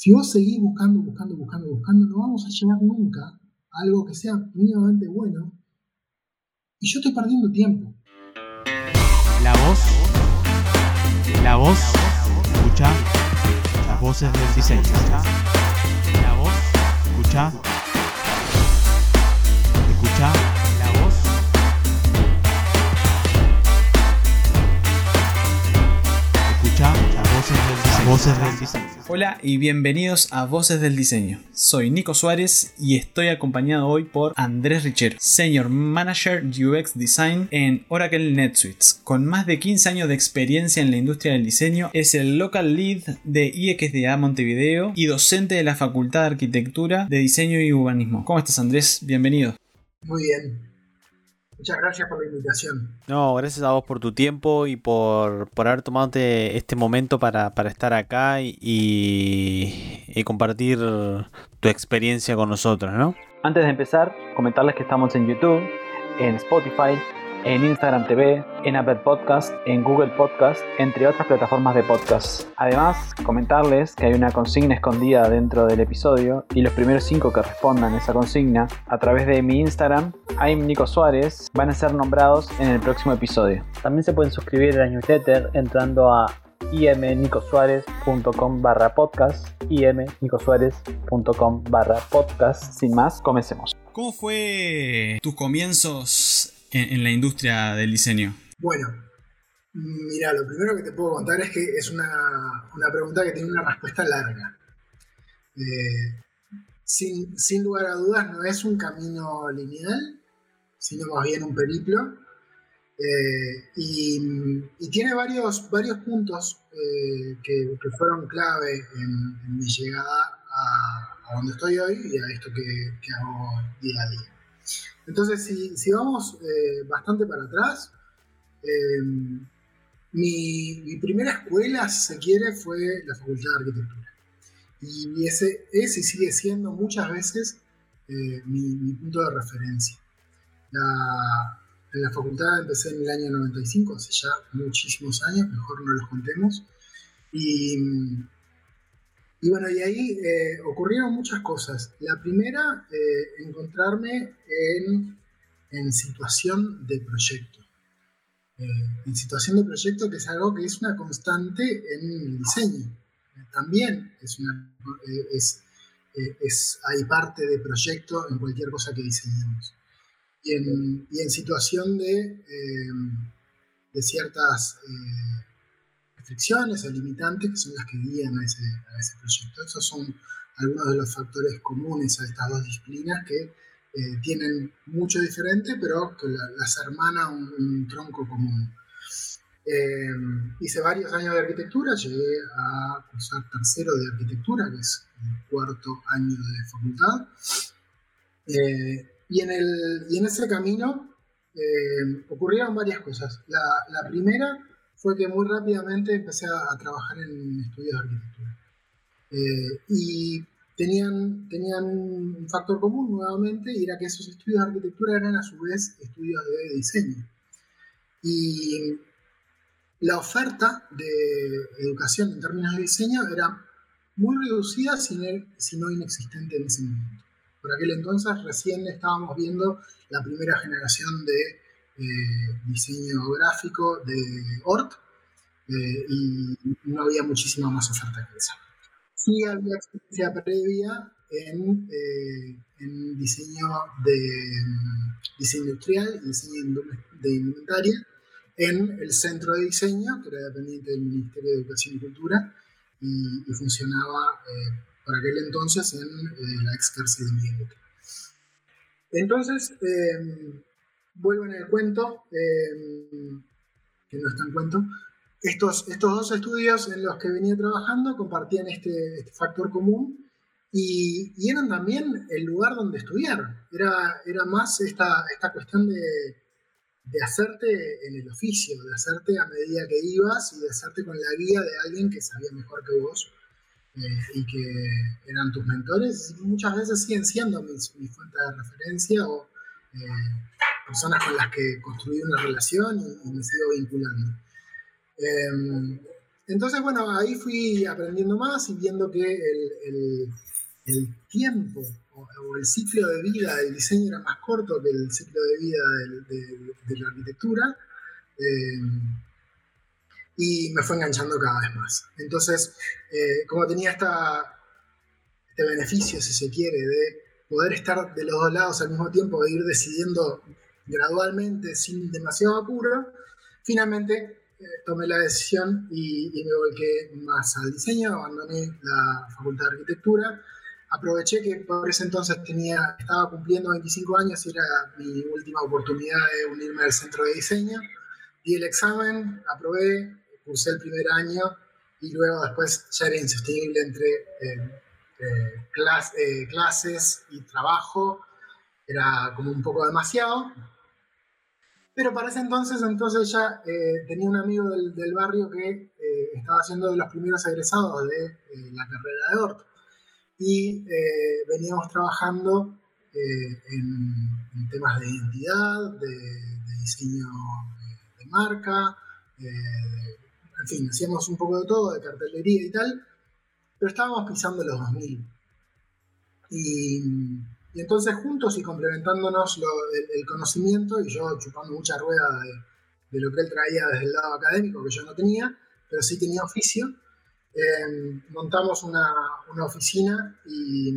Si vos seguís buscando, buscando, buscando, buscando, no vamos a llegar nunca a algo que sea mínimamente bueno. Y yo estoy perdiendo tiempo. La voz. La voz. Escucha. Las voces del diseño. La voz. Escucha. Escucha. La voz. Escucha. Las voces del diseño. Las voces del diseño. Hola y bienvenidos a Voces del Diseño. Soy Nico Suárez y estoy acompañado hoy por Andrés Richer, Senior Manager UX Design en Oracle NetSuite. Con más de 15 años de experiencia en la industria del diseño, es el Local Lead de IXDA Montevideo y docente de la Facultad de Arquitectura de Diseño y Urbanismo. ¿Cómo estás Andrés? Bienvenido. Muy bien. Muchas gracias por la invitación. No, gracias a vos por tu tiempo y por, por haber tomado este momento para, para estar acá y, y compartir tu experiencia con nosotros, ¿no? Antes de empezar, comentarles que estamos en YouTube, en Spotify, en Instagram TV, en Apple Podcast, en Google Podcast, entre otras plataformas de podcast. Además, comentarles que hay una consigna escondida dentro del episodio y los primeros cinco que respondan a esa consigna a través de mi Instagram, I'm Nico Suárez, van a ser nombrados en el próximo episodio. También se pueden suscribir a la newsletter entrando a imnicosuárez.com barra podcast imnicosuárez.com barra podcast sin más, comencemos ¿Cómo fue tus comienzos en, la industria del diseño? Bueno, mira, lo primero que te puedo contar es que es una, una pregunta que tiene una respuesta larga. Eh, sin, sin, lugar a dudas, no es un camino lineal, sino más bien un periplo. Eh, y, tiene varios, varios puntos eh, que, que, fueron clave en, mi llegada a, donde estoy hoy y a esto que hago día a día. Entonces, si, si vamos eh, bastante para atrás, eh, mi, mi, primera escuela, si se quiere, fue la Facultad de Arquitectura. Y ese es y sigue siendo muchas veces eh, mi, mi, punto de referencia. La, en la facultad empecé en el año 95, hace ya muchísimos años, mejor no los contemos. Y, y bueno, y ahí eh, ocurrieron muchas cosas. La primera, eh, encontrarme en, en, situación de proyecto. Eh, en situación de proyecto, que es algo que es una constante en el diseño. También es una, es, es, hay parte de proyecto en cualquier cosa que diseñemos. Y en, y en situación de, de ciertas restricciones o limitantes que son las que guían a ese, a ese, proyecto. Esos son algunos de los factores comunes a estas dos disciplinas que eh, tienen mucho diferente, pero que la, las hermana un, un, tronco común. Eh, hice varios años de arquitectura, llegué a cursar tercero de arquitectura, que es el cuarto año de facultad. Eh, y, en el, y en ese camino eh, ocurrieron varias cosas. La, la primera fue que muy rápidamente empecé a, a trabajar en estudios de arquitectura. Eh, y tenían, tenían un factor común nuevamente, y era que esos estudios de arquitectura eran a su vez estudios de diseño. Y la oferta de educación en términos de diseño era muy reducida, si no inexistente en ese momento. Por aquel entonces recién estábamos viendo la primera generación de eh, diseño gráfico de ORT eh, y no había muchísima más oferta que esa. Sí había experiencia previa en, eh, en diseño de diseño industrial y diseño de indumentaria en el centro de diseño, que era dependiente del Ministerio de Educación y Cultura, y, y funcionaba eh, por aquel entonces en eh, la ex cárcel de Miguel Entonces, eh, vuelvo en el cuento, eh, que no está en cuento, estos, estos dos estudios en los que venía trabajando compartían este, este factor común y, y, eran también el lugar donde estudiar. Era, era más esta, esta cuestión de, de hacerte en el oficio, de hacerte a medida que ibas y de hacerte con la guía de alguien que sabía mejor que vos eh, y que eran tus mentores. Y muchas veces siguen siendo mis, mis fuentes de referencia o eh, personas con las que construí una relación y, me sigo vinculando. Eh, Entonces, bueno, ahí fui aprendiendo más y viendo que el, el- tiempo o, el ciclo de vida del diseño era más corto que el ciclo de vida de, la arquitectura. eh, y me fue enganchando cada vez más. Entonces, eh, como tenía esta, este beneficio, si se quiere, de poder estar de los dos lados al mismo tiempo e ir decidiendo gradualmente, sin demasiado apuro, finalmente eh, tomé la decisión y, y me volqué más al diseño, abandoné la Facultad de Arquitectura, aproveché que por ese entonces tenía, estaba cumpliendo 25 años y era mi última oportunidad de unirme al centro de diseño, di el examen, aprobé, cursé el primer año y luego después ya era insostenible entre eh, eh, clas- eh, clases y trabajo, era como un poco demasiado. Pero para ese entonces, entonces ya eh, tenía un amigo del, del barrio que eh, estaba siendo de los primeros egresados de eh, la carrera de Orto. Y eh, veníamos trabajando eh, en, en temas de identidad, de, de diseño de, de marca, eh, en fin, hacíamos un poco de todo, de cartelería y tal, pero estábamos pisando los 2000. Y, y entonces juntos y complementándonos el, conocimiento y yo chupando mucha rueda de, lo que él traía desde el lado académico que yo no tenía, pero sí tenía oficio, eh, montamos una, oficina y,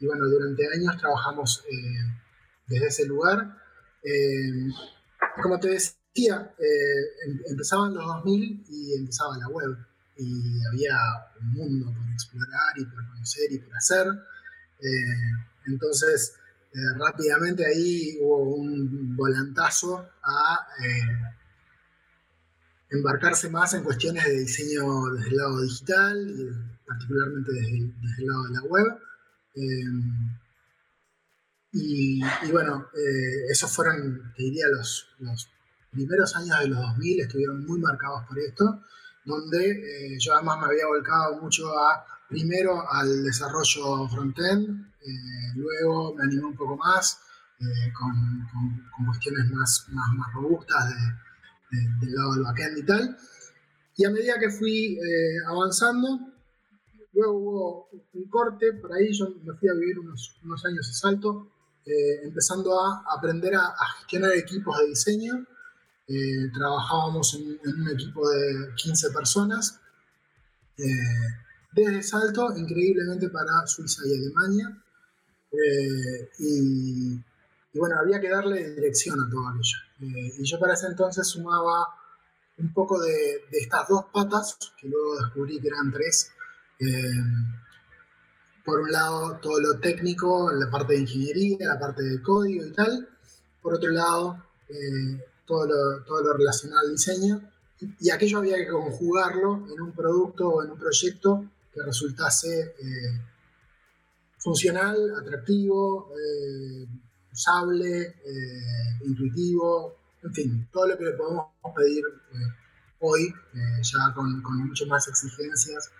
bueno, durante años trabajamos eh, desde ese lugar. Eh, como te decía, eh, em- empezaban los 2000 y empezaba la web y había un mundo por explorar y por conocer y por hacer. Entonces, eh, rápidamente ahí hubo un volantazo a eh, embarcarse más en cuestiones de diseño desde el lado digital particularmente desde el, lado de la web. Eh, y, bueno, esos fueron, te diría, los, los primeros años de los 2000 estuvieron muy marcados por esto, donde yo además me había volcado mucho a, primero al desarrollo front-end, eh, luego me animé un poco más eh, con, con- con cuestiones más, más, más robustas de- de- del lado del backend y tal. Y a medida que fui eh, avanzando, luego hubo un corte, por ahí yo me fui a vivir unos, unos años a Salto, eh, empezando a aprender a, a gestionar equipos de diseño. Eh, trabajábamos en, en un equipo de 15 personas, eh, desde Salto, increíblemente para Suiza y Alemania. Eh, y, y bueno, había que darle dirección a todo aquello. Eh, y yo para ese entonces sumaba un poco de, estas dos patas, que luego descubrí que eran tres. Eh, por un lado, todo lo técnico, la parte de ingeniería, la parte de código y tal. Por otro lado, todo, lo, todo lo relacionado al diseño. Y aquello había que conjugarlo en un producto o en un proyecto que resultase eh, funcional, atractivo, eh, usable, eh, intuitivo, en fin, todo lo que le podemos pedir hoy, ya con, con mucho más exigencias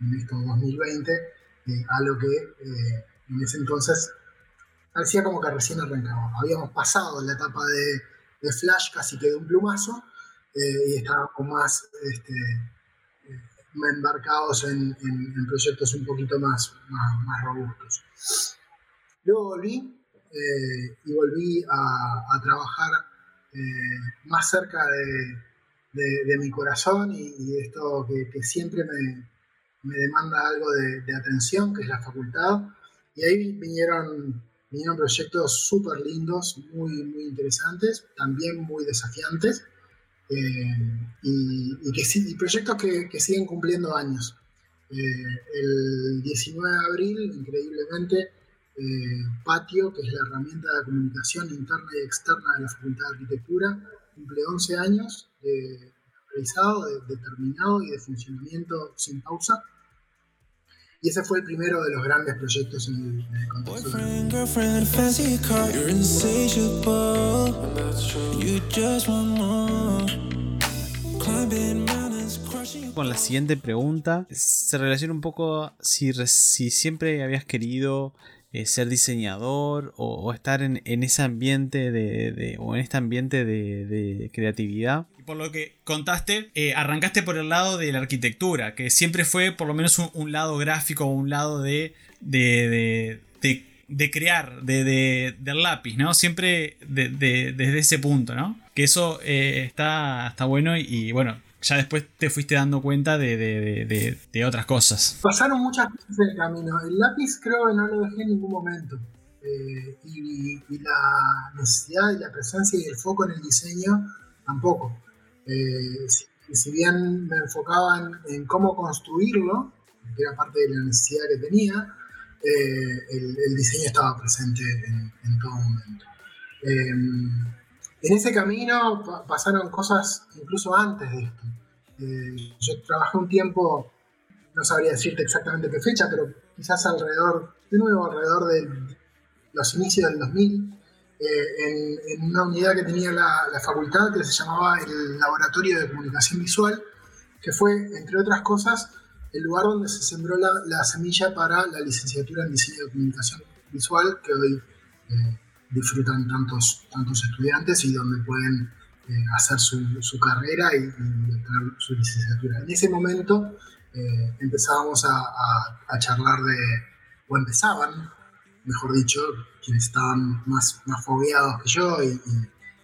en estos 2020, eh, a lo que en ese entonces parecía como que recién arrancaba. Habíamos pasado la etapa de, Flash casi que de un plumazo y estábamos más este, embarcados en, proyectos un poquito más, más, robustos. Luego volví eh, y volví a, trabajar eh, más cerca de, mi corazón y, esto que, siempre me, demanda algo de, de atención, que es la facultad. Y ahí vinieron, vinieron proyectos súper lindos, muy, muy interesantes, también muy desafiantes, eh, y, y que, y proyectos que, siguen cumpliendo años. Eh, el 19 de abril, increíblemente, eh, Patio, que es la herramienta de comunicación interna y externa de la Facultad de Arquitectura, cumple 11 años realizado, de, terminado y de funcionamiento sin pausa. Y ese fue el primero de los grandes proyectos en el, en el contexto. Con la siguiente pregunta, se relaciona un poco si, si siempre habías querido eh, ser diseñador o, estar en, en ese ambiente de, o en este ambiente de, creatividad. Por lo que contaste, eh, arrancaste por el lado de la arquitectura, que siempre fue por lo menos un, lado gráfico o un lado de, de, de, crear, de, de- del lápiz, ¿no? Siempre de- de- desde ese punto, ¿no? Que eso eh, está, está bueno y, bueno, ya después te fuiste dando cuenta de, de- de- otras cosas. Pasaron muchas cosas en el camino. El lápiz creo que no lo dejé en ningún momento. Eh, y, la necesidad y la presencia y el foco en el diseño tampoco. Eh, si, bien me enfocaba en, cómo construirlo, que era parte de la necesidad que tenía, eh, el, diseño estaba presente en, en todo momento. En ese camino pa- pasaron cosas incluso antes de esto. Eh, yo trabajé un tiempo no sabría decirte exactamente qué fecha, pero quizás alrededor, de nuevo, alrededor de los inicios del 2000, eh, en, una unidad que tenía la, facultad que se llamaba el Laboratorio de Comunicación Visual, que fue, entre otras cosas, el lugar donde se sembró la, la semilla para la licenciatura en Diseño de Comunicación Visual, que hoy eh, disfrutan tantos, tantos estudiantes y donde pueden eh, hacer su, su carrera y, obtener su licenciatura. En ese momento eh, empezábamos a, a- charlar de, o empezaban, mejor dicho, quienes estaban más, más fogueados que yo y,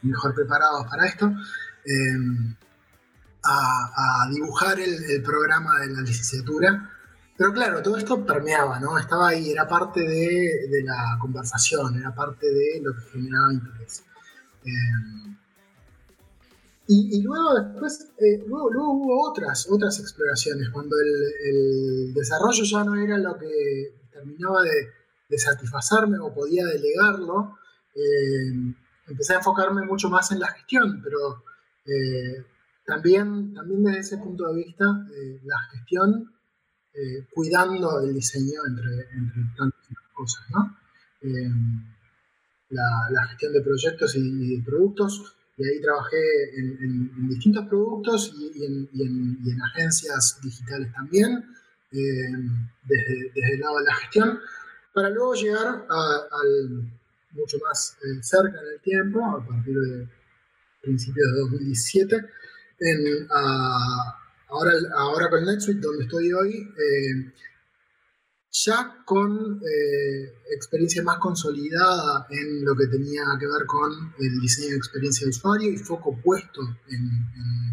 mejor preparados para esto, eh, a, dibujar el programa de la licenciatura. Pero claro, todo esto permeaba, ¿no? Estaba ahí, era parte de, de la conversación, era parte de lo que generaba interés. Eh, y, luego después, eh, luego, luego hubo otras, otras exploraciones, cuando el, desarrollo ya no era lo que terminaba de, satisfacerme o podía delegarlo, eh, empecé a enfocarme mucho más en la gestión, pero también, también desde ese punto de vista, la gestión eh, cuidando el diseño entre, entre tantas cosas, ¿no? Eh, la, la gestión de proyectos y, y de productos, y ahí trabajé en, en- en distintos productos y, y en- y en agencias digitales también, eh, desde, desde el lado de la gestión, para luego llegar a- al mucho más eh, cerca en el tiempo, a partir de principios de 2017, en, a- ahora, ahora con NetSuite, donde estoy hoy, eh, ya con eh, experiencia más consolidada en lo que tenía que ver con el diseño de experiencia de usuario y foco puesto en, en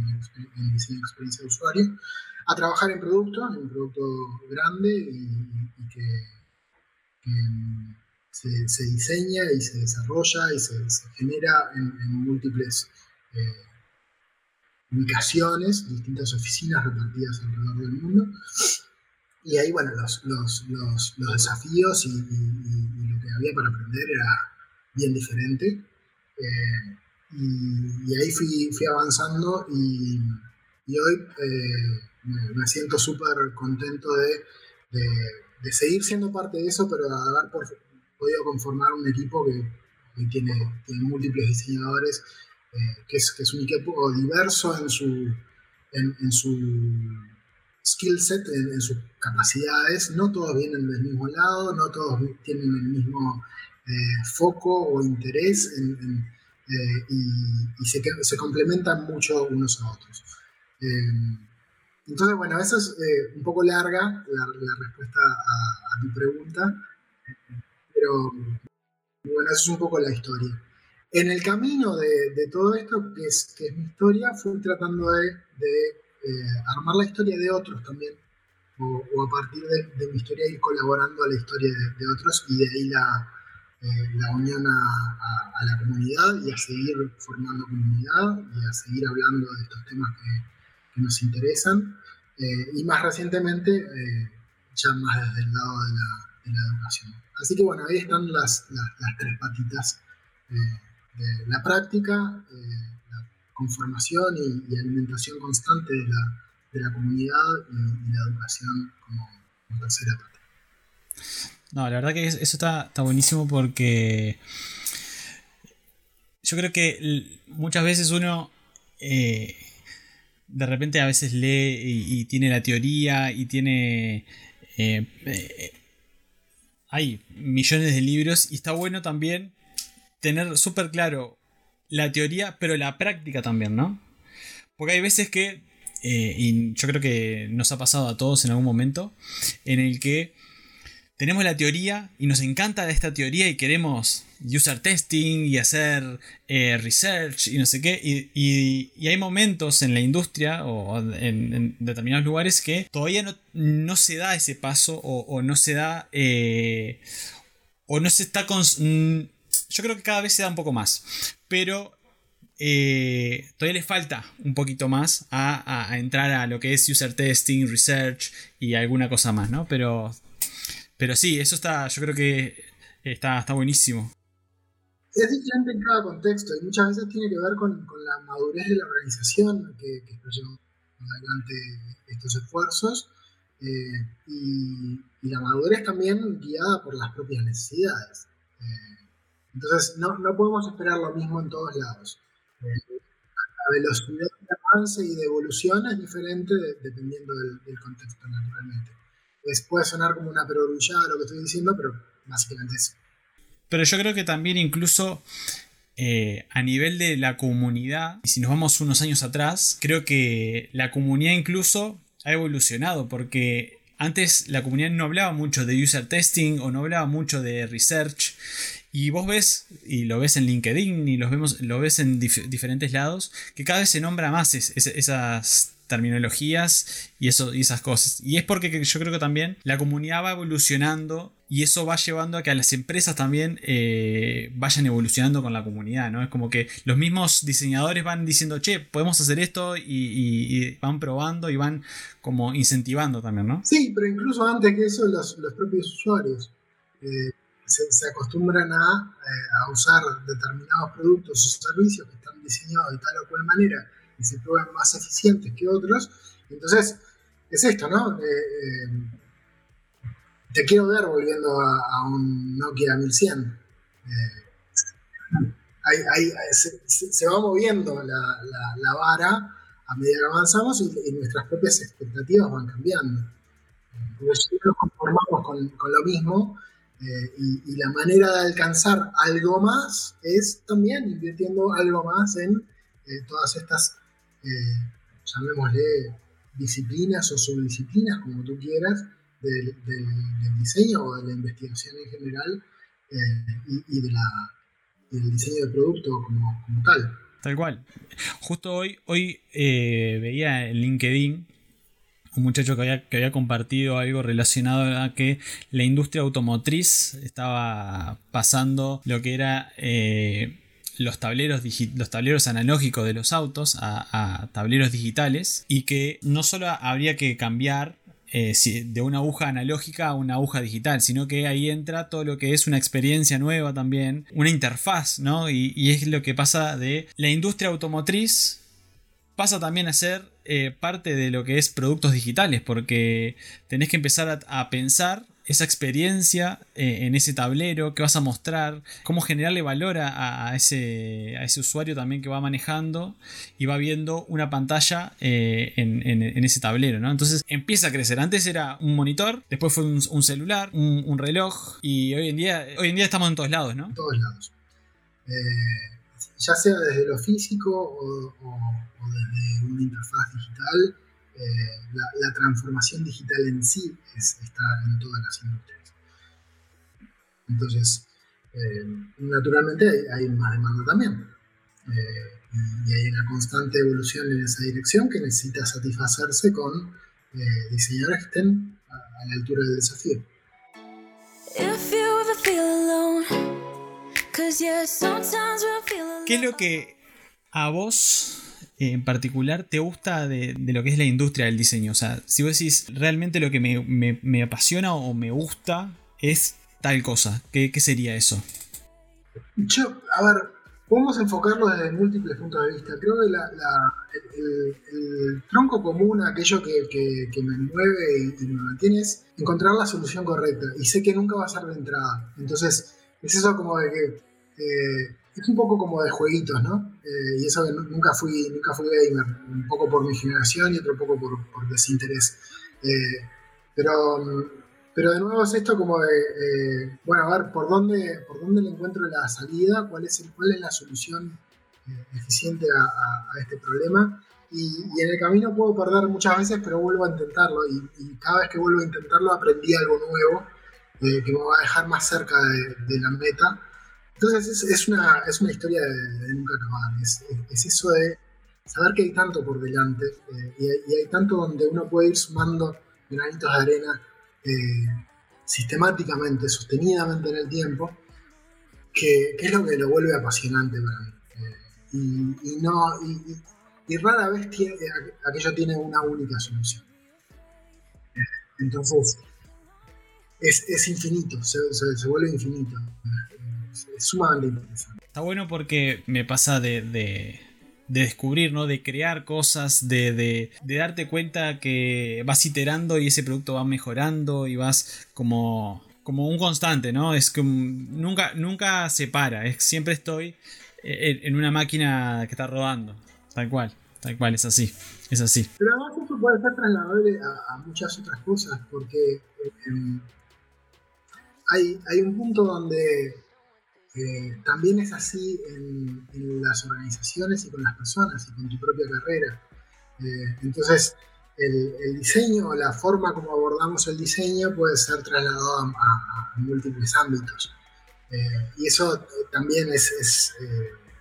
en diseño de experiencia de usuario, a trabajar en producto, en un producto grande y, y que, que, se, se diseña y se desarrolla y se, se genera en, en múltiples eh, ubicaciones, distintas oficinas repartidas alrededor del mundo. Y ahí, bueno, los, los, los, los desafíos y, y- y- lo que había para aprender era bien diferente. Eh, y, ahí fui, fui avanzando y, hoy eh, me, siento súper contento de, de, seguir siendo parte de eso, pero de haber podido conformar un equipo que, que tiene, tiene múltiples diseñadores, eh, que, es, un equipo diverso en su, en, su skill set, en, sus capacidades. No todos vienen del mismo lado, no todos tienen el mismo eh, foco o interés eh, y, se, complementan mucho unos a otros. Entonces, bueno, eso es un poco larga la, respuesta a, a tu pregunta, pero bueno, eso es un poco la historia. En el camino de, de todo esto, que es, que es mi historia, fui tratando de, de, eh, armar la historia de otros también, o, o a partir de, de mi historia ir colaborando a la historia de, otros y de ahí la, eh, la unión a, a- a la comunidad y a seguir formando comunidad y a seguir hablando de estos temas que, que nos interesan. Eh, y más recientemente, eh, ya más desde el lado de la, la educación. Así que bueno, ahí están las, las, las tres patitas eh, la práctica, eh, la conformación y, alimentación constante de la, de la comunidad y, la educación como, tercera pata. No, la verdad que es- eso está, está buenísimo porque yo creo que muchas veces uno eh, de repente a veces lee y, tiene la teoría y tiene eh, hay millones de libros y está bueno también tener súper claro la teoría, pero la práctica también, ¿no? Porque hay veces que, eh, y yo creo que nos ha pasado a todos en algún momento, en el que tenemos la teoría y nos encanta esta teoría y queremos user testing y hacer eh, research y no sé qué. Y, y- hay momentos en la industria o en, determinados lugares que todavía no, no se da ese paso o, o no se da... eh, o no se está con... Yo creo que cada vez se da un poco más. Pero eh, todavía le falta un poquito más a, a- a entrar a lo que es user testing, research y alguna cosa más, ¿no? Pero, pero sí, eso está, yo creo que está, está buenísimo. Es diferente en cada contexto y muchas veces tiene que ver con, con la madurez de la organización que, que llevando adelante estos esfuerzos eh, y, y la madurez también guiada por las propias necesidades. Eh, entonces, no, no podemos esperar lo mismo en todos lados. Eh, la velocidad de avance y de evolución es diferente de- dependiendo del, contexto, naturalmente. Puede sonar como una perogrullada lo que estoy diciendo, pero básicamente es Pero yo creo que también incluso eh, a nivel de la comunidad, y si nos vamos unos años atrás, creo que la comunidad incluso ha evolucionado porque antes la comunidad no hablaba mucho de user testing o no hablaba mucho de research. Y vos ves, y lo ves en LinkedIn, y los vemos, lo ves en dif- diferentes lados, que cada vez se nombra más es- es- esas terminologías y, eso, y esas cosas. Y es porque que yo creo que también la comunidad va evolucionando y eso va llevando a que a las empresas también eh, vayan evolucionando con la comunidad, ¿no? Es como que los mismos diseñadores van diciendo, che, podemos hacer esto y van probando y van como incentivando también, ¿no? Sí, pero incluso antes que eso, los, los propios usuarios eh, se, acostumbran a, eh, a usar determinados productos o servicios que están diseñados de tal o cual manera y se prueban más eficientes que otros. Entonces, es esto, ¿no? Eh, eh, te quiero ver volviendo a, un Nokia 1100. Eh, hay- hay- se, va moviendo la, la- vara a medida que avanzamos y, nuestras propias expectativas van cambiando. Si nos conformamos con, con lo mismo eh, y, la manera de alcanzar algo más es también invirtiendo algo más en eh, todas estas, eh, llamémosle, disciplinas o subdisciplinas, como tú quieras, del, diseño o de la investigación en general eh, y, del diseño de producto como, como tal. Tal cual. Justo hoy, hoy veía en LinkedIn un muchacho que había, que había compartido algo relacionado a que la industria automotriz estaba pasando lo que era eh, los, tableros los tableros analógicos de los autos a, tableros digitales y que no solo habría que cambiar eh, de una aguja analógica a una aguja digital, sino que ahí entra todo lo que es una experiencia nueva también, una interfaz, ¿no? Y es lo que pasa de la industria automotriz pasa también a ser eh, parte de lo que es productos digitales, porque tenés que empezar a, pensar esa experiencia eh, en ese tablero que vas a mostrar, cómo generarle valor a, a ese, a ese usuario también que va manejando y va viendo una pantalla eh, en, ese tablero, ¿no? Entonces empieza a crecer. Antes era un monitor, después fue un, celular, un, reloj y hoy en día, hoy en día estamos en todos lados, ¿no? en todos lados. Ya sea desde lo físico o, desde una interfaz digital, eh, la, transformación digital en sí es- está en todas las industrias. Entonces, eh, naturalmente hay, más demanda también. Eh, y, hay una constante evolución en esa dirección que necesita satisfacerse con diseñadores que estén a, la altura del desafío. If you ever feel alone, cause yeah, sometimes we'll feel. ¿Qué es lo que a vos en particular te gusta de, lo que es la industria del diseño? O sea, si vos decís realmente lo que me, me- me apasiona o me gusta es tal cosa, ¿qué, qué sería eso? Yo, a ver, podemos enfocarlo desde múltiples puntos de vista. Creo que el, tronco común, aquello que, que- me mueve y, y me mantiene, es encontrar la solución correcta. Y sé que nunca va a ser de entrada. Entonces, es eso como de que. eh, es un poco como de jueguitos, ¿no? Eh, y eso que nu- nunca fui, nunca fui gamer. Un poco por mi generación y otro poco por, por desinterés. Eh, pero, mm, Pero de nuevo es esto como de, eh, bueno, a ver, ¿por dónde, ¿por dónde le encuentro la salida? ¿Cuál es, el- cuál es la solución eh, eficiente a, a- a este problema? Y, y en el camino puedo perder muchas veces, pero vuelvo a intentarlo. Y, y cada vez que vuelvo a intentarlo aprendí algo nuevo eh, que me va a dejar más cerca de, de la meta. Entonces es, una, es una historia de, nunca acabar. Es, es eso de saber que hay tanto por delante eh, y, hay, tanto donde uno puede ir sumando granitos de arena eh, sistemáticamente, sostenidamente en el tiempo, que, es lo que lo vuelve apasionante para mí. Eh, y, no, y, rara vez tiene, aqu- aquello tiene una única solución. Entonces, es, es infinito, se vuelve infinito. Eh, Es, es sumamente interesante. Está bueno porque me pasa de, de, de descubrir, ¿no? De crear cosas, de, de, de darte cuenta que vas iterando y ese producto va mejorando y vas como, como un constante, ¿no? Es que un- nunca, nunca se para, es, siempre estoy en, en una máquina que está rodando, tal cual, tal cual, es así, es así. Pero además esto puede ser trasladable a, a muchas otras cosas, porque eh, em, hay, hay un punto donde eh, también es así en, en las organizaciones y con las personas y con tu propia carrera. Eh, entonces, el, el diseño, la forma como abordamos el diseño puede ser trasladado a, a- a múltiples ámbitos. Eh, y eso también es, es,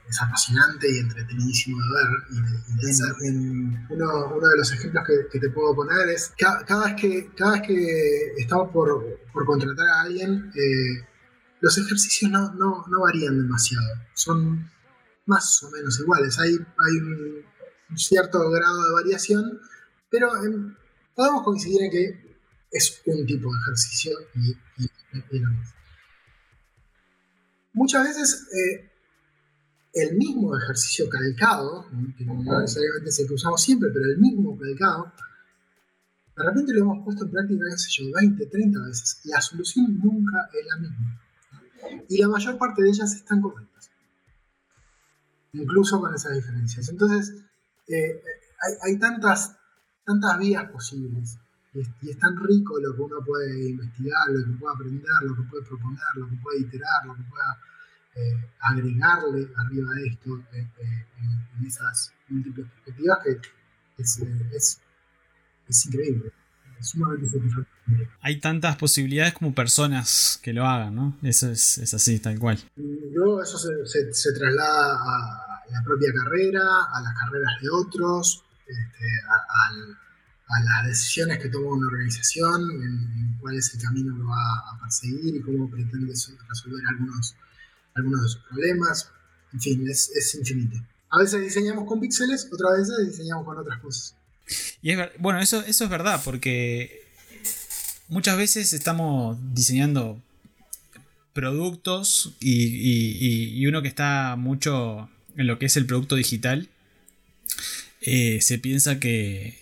es apasionante y entretenidísimo de ver y de, y de hacer. En uno, uno de los ejemplos que, que te puedo poner es ca- cada, vez, que, cada vez que estamos por, por contratar a alguien, los ejercicios no, varían demasiado, son más o menos iguales. Hay, un, cierto grado de variación, pero em, podemos coincidir en que es un tipo de ejercicio y, y- y no. Muchas veces eh, el mismo ejercicio calcado, que no necesariamente es el que usamos siempre, pero el mismo calcado, de repente lo hemos puesto en práctica, qué sé yo, 20, 30 veces. La solución nunca es la misma. Y la mayor parte de ellas están correctas. Incluso con esas diferencias. Entonces, eh, hay, tantas, tantas vías posibles. Y es, tan rico lo que uno puede investigar, lo que puede aprender, lo que puede proponer, lo que puede iterar, lo que pueda eh, agregarle arriba de esto eh, en, esas múltiples perspectivas que es, es, increíble, sumamente satisfactorio. Hay tantas posibilidades como personas que lo hagan, ¿no? Eso es, es así, tal cual. Luego eso se, se- se traslada a la propia carrera, a las carreras de otros, este, a, al- a las decisiones que toma una organización, en, en cuál es el camino que va a perseguir y cómo pretende so- resolver algunos, algunos de sus problemas. En fin, es, es infinito. A veces diseñamos con píxeles, otras veces diseñamos con otras cosas. Y es bueno, eso, eso es verdad, porque muchas veces estamos diseñando productos y, uno que está mucho en lo que es el producto digital, eh, se piensa que,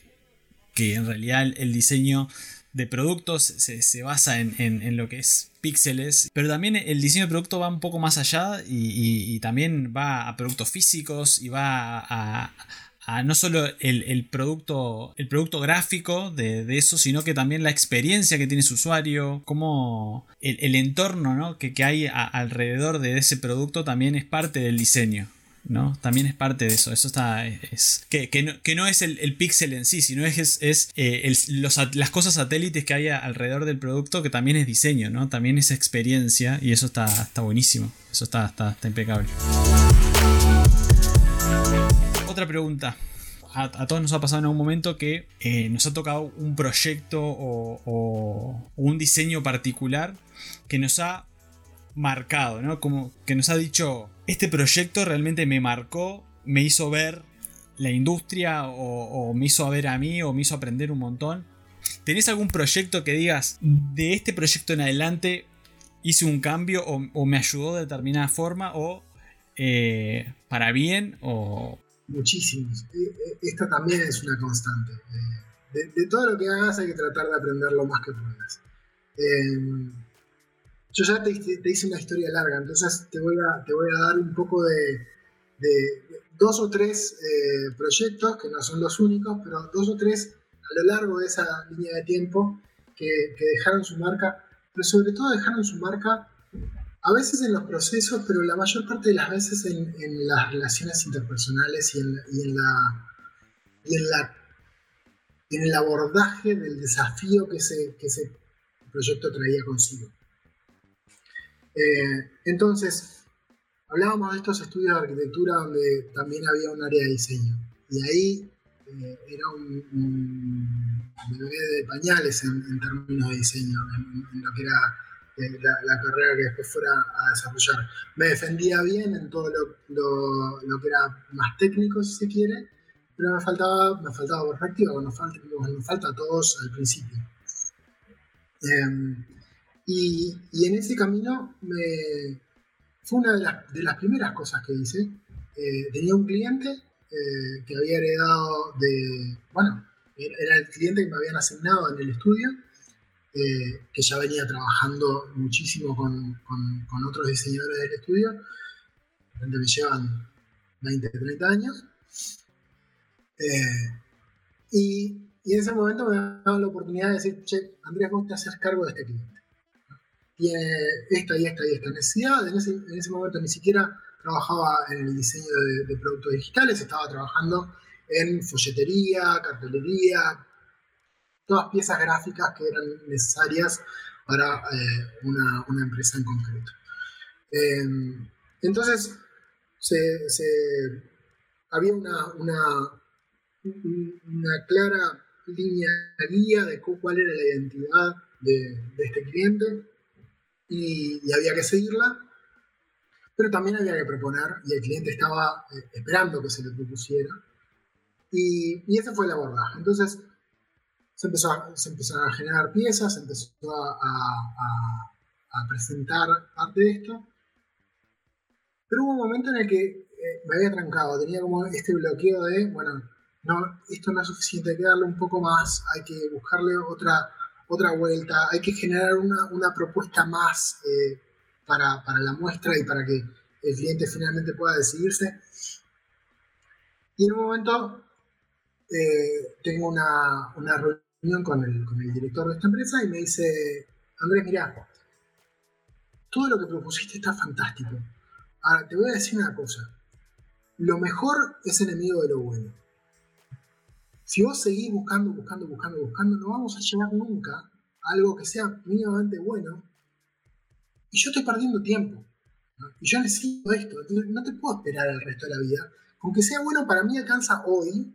que en realidad el, diseño de productos se, se basa en, en- lo que es píxeles, pero también el diseño de producto va un poco más allá y, también va a productos físicos y va a no solo el, el producto, el producto gráfico de, de eso, sino que también la experiencia que tiene su usuario, como el, el entorno ¿no? que, que hay alrededor de ese producto también es parte del diseño. ¿no? También es parte de eso. Eso está. Es, que, que no, que no es el, el píxel en sí, sino es, es, eh, los las cosas satélites que hay alrededor del producto, que también es diseño, ¿no? También es experiencia. Y eso está, está buenísimo. Eso está, está, está impecable. Otra pregunta. A, todos nos ha pasado en algún momento que eh, nos ha tocado un proyecto o, un diseño particular que nos ha marcado, ¿no? Como que nos ha dicho, este proyecto realmente me marcó, me hizo ver la industria o, me hizo ver a mí o me hizo aprender un montón. ¿Tenés algún proyecto que digas, de este proyecto en adelante hice un cambio o, o me ayudó de determinada forma o eh, para bien o... Muchísimos. Eh, eh, Esta también es una constante. Eh, De, de todo lo que hagas hay que tratar de aprender lo más que puedas. Eh, yo ya te, te hice una historia larga, entonces te voy a, te voy a dar un poco de, de dos o tres eh, proyectos, que no son los únicos, pero dos o tres a lo largo de esa línea de tiempo que, que dejaron su marca, pero sobre todo dejaron su marca a veces en los procesos, pero la mayor parte de las veces en, las relaciones interpersonales y en, la, y en, la, en el abordaje del desafío que ese, que ese proyecto traía consigo. Eh, entonces, hablábamos de estos estudios de arquitectura donde también había un área de diseño. Y ahí eh, era un, un bebé de pañales en, términos de diseño, en, lo que era la, la carrera que después fuera a desarrollar. Me defendía bien en todo lo, lo- lo que era más técnico, si se quiere, pero me faltaba, me faltaba perspectiva, nos falta, nos falta a todos al principio. Eh, y, y en ese camino me, fue una de las, de las primeras cosas que hice. Eh, tenía un cliente eh, que había heredado de, bueno, era el cliente que me habían asignado en el estudio, eh, que ya venía trabajando muchísimo con, otros diseñadores del estudio, de repente me llevan 20, 30 años. Eh, y, y en ese momento me daban la oportunidad de decir, che, Andrés, vos te haces cargo de este cliente. Tiene esta y esta y esta necesidad. En ese, en momento ni siquiera trabajaba en el diseño de productos digitales, estaba trabajando en folletería, cartelería, todas piezas gráficas que eran necesarias para eh, una, una empresa en concreto. Eh, entonces, se, se- había una, una, un- una clara línea guía de cu- cuál era la identidad de, de este cliente y, y había que seguirla, pero también había que proponer y el cliente estaba eh, esperando que se le propusiera y, y ese fue el abordaje. Entonces, se, empezó a, se empezaron a generar piezas, se empezó a presentar parte de esto, pero hubo un momento en el que eh, me había trancado, tenía como este bloqueo de, bueno, no, esto no es suficiente, hay que darle un poco más, hay que buscarle otra, otra vuelta, hay que generar una, una propuesta más eh, para, para la muestra y para que el cliente finalmente pueda decidirse. Y en un momento eh, tengo una, una reunión con el, con el director de esta empresa y me dice, Andrés, mira, todo lo que propusiste está fantástico. Ahora, te voy a decir una cosa. Lo mejor es enemigo de lo bueno. Si vos seguís buscando, buscando, buscando, buscando, no vamos a llegar nunca a algo que sea mínimamente bueno. Y yo estoy perdiendo tiempo. Y yo necesito esto. No te puedo esperar el resto de la vida. Aunque sea bueno, para mí alcanza hoy.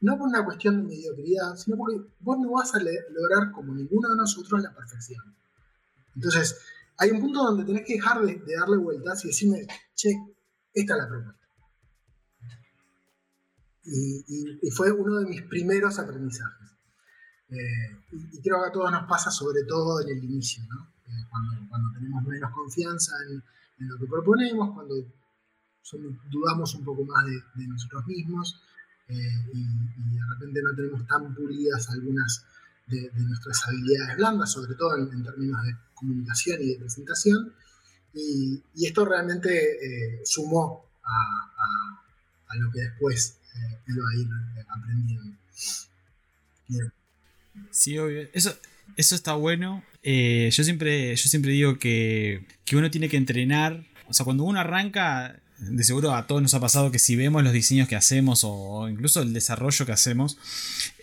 ¿No? Por una cuestión de mediocridad, sino porque vos no vas a lograr, como ninguno de nosotros, la perfección. Entonces, hay un punto donde tenés que dejar de, de darle vueltas y decirme, che, esta es la propuesta. Y, y- y fue uno de mis primeros aprendizajes. Eh, y, creo que a todos nos pasa, sobre todo en el inicio. Eh, cuando, cuando tenemos menos confianza en, lo que proponemos, cuando dudamos un poco más de, de nosotros mismos eh, y, y de repente no tenemos tan pulidas algunas de, de nuestras habilidades blandas, sobre todo en, en términos de comunicación y de presentación. Y, y esto realmente eh, sumó a, a- a lo que después eh, iba a ir eh, aprendiendo. Bien. Sí, obvio. Eso, eso está bueno. Eh, yo, siempre, yo siempre digo que, que uno tiene que entrenar. O sea, cuando uno arranca, de seguro a todos nos ha pasado que si vemos los diseños que hacemos o, incluso el desarrollo que hacemos,